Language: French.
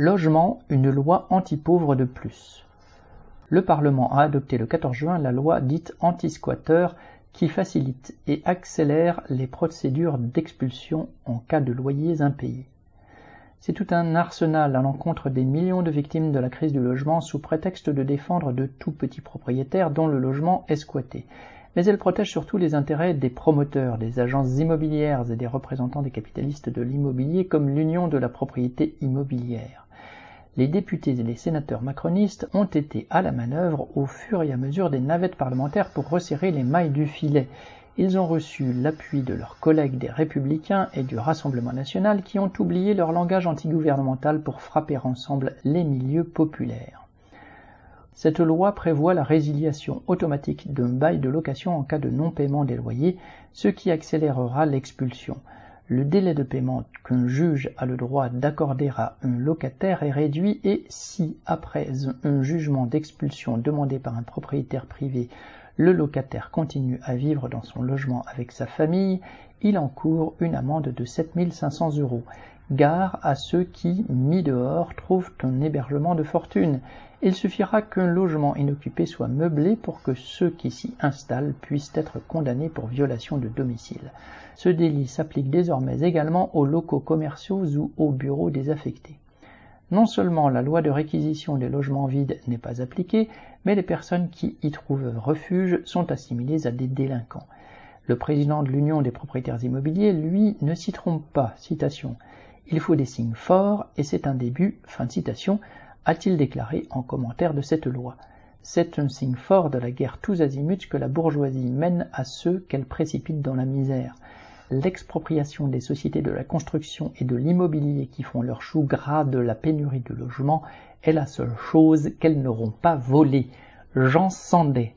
Logement, une loi anti-pauvre de plus. Le Parlement a adopté le 14 juin la loi dite anti-squatter qui facilite et accélère les procédures d'expulsion en cas de loyers impayés. C'est tout un arsenal à l'encontre des millions de victimes de la crise du logement sous prétexte de défendre de tout petits propriétaires dont le logement est squatté. Mais elle protège surtout les intérêts des promoteurs, des agences immobilières et des représentants des capitalistes de l'immobilier comme l'Union de la propriété immobilière les députés et les sénateurs macronistes ont été à la manœuvre au fur et à mesure des navettes parlementaires pour resserrer les mailles du filet. Ils ont reçu l'appui de leurs collègues des Républicains et du Rassemblement national qui ont oublié leur langage antigouvernemental pour frapper ensemble les milieux populaires. Cette loi prévoit la résiliation automatique d'un bail de location en cas de non-paiement des loyers, ce qui accélérera l'expulsion. Le délai de paiement qu'un juge a le droit d'accorder à un locataire est réduit et si, après un jugement d'expulsion demandé par un propriétaire privé, le locataire continue à vivre dans son logement avec sa famille, il encourt une amende de 7500 euros. Gare à ceux qui, mis dehors, trouvent un hébergement de fortune. Il suffira qu'un logement inoccupé soit meublé pour que ceux qui s'y installent puissent être condamnés pour violation de domicile. Ce délit s'applique désormais également aux locaux commerciaux ou aux bureaux désaffectés. Non seulement la loi de réquisition des logements vides n'est pas appliquée, mais les personnes qui y trouvent refuge sont assimilées à des délinquants. Le président de l'Union des propriétaires immobiliers, lui, ne s'y trompe pas. Citation. Il faut des signes forts et c'est un début, fin de citation, a-t-il déclaré en commentaire de cette loi. C'est un signe fort de la guerre tous azimuts que la bourgeoisie mène à ceux qu'elle précipite dans la misère. L'expropriation des sociétés de la construction et de l'immobilier qui font leur chou gras de la pénurie de logements est la seule chose qu'elles n'auront pas volée. Jean Sandet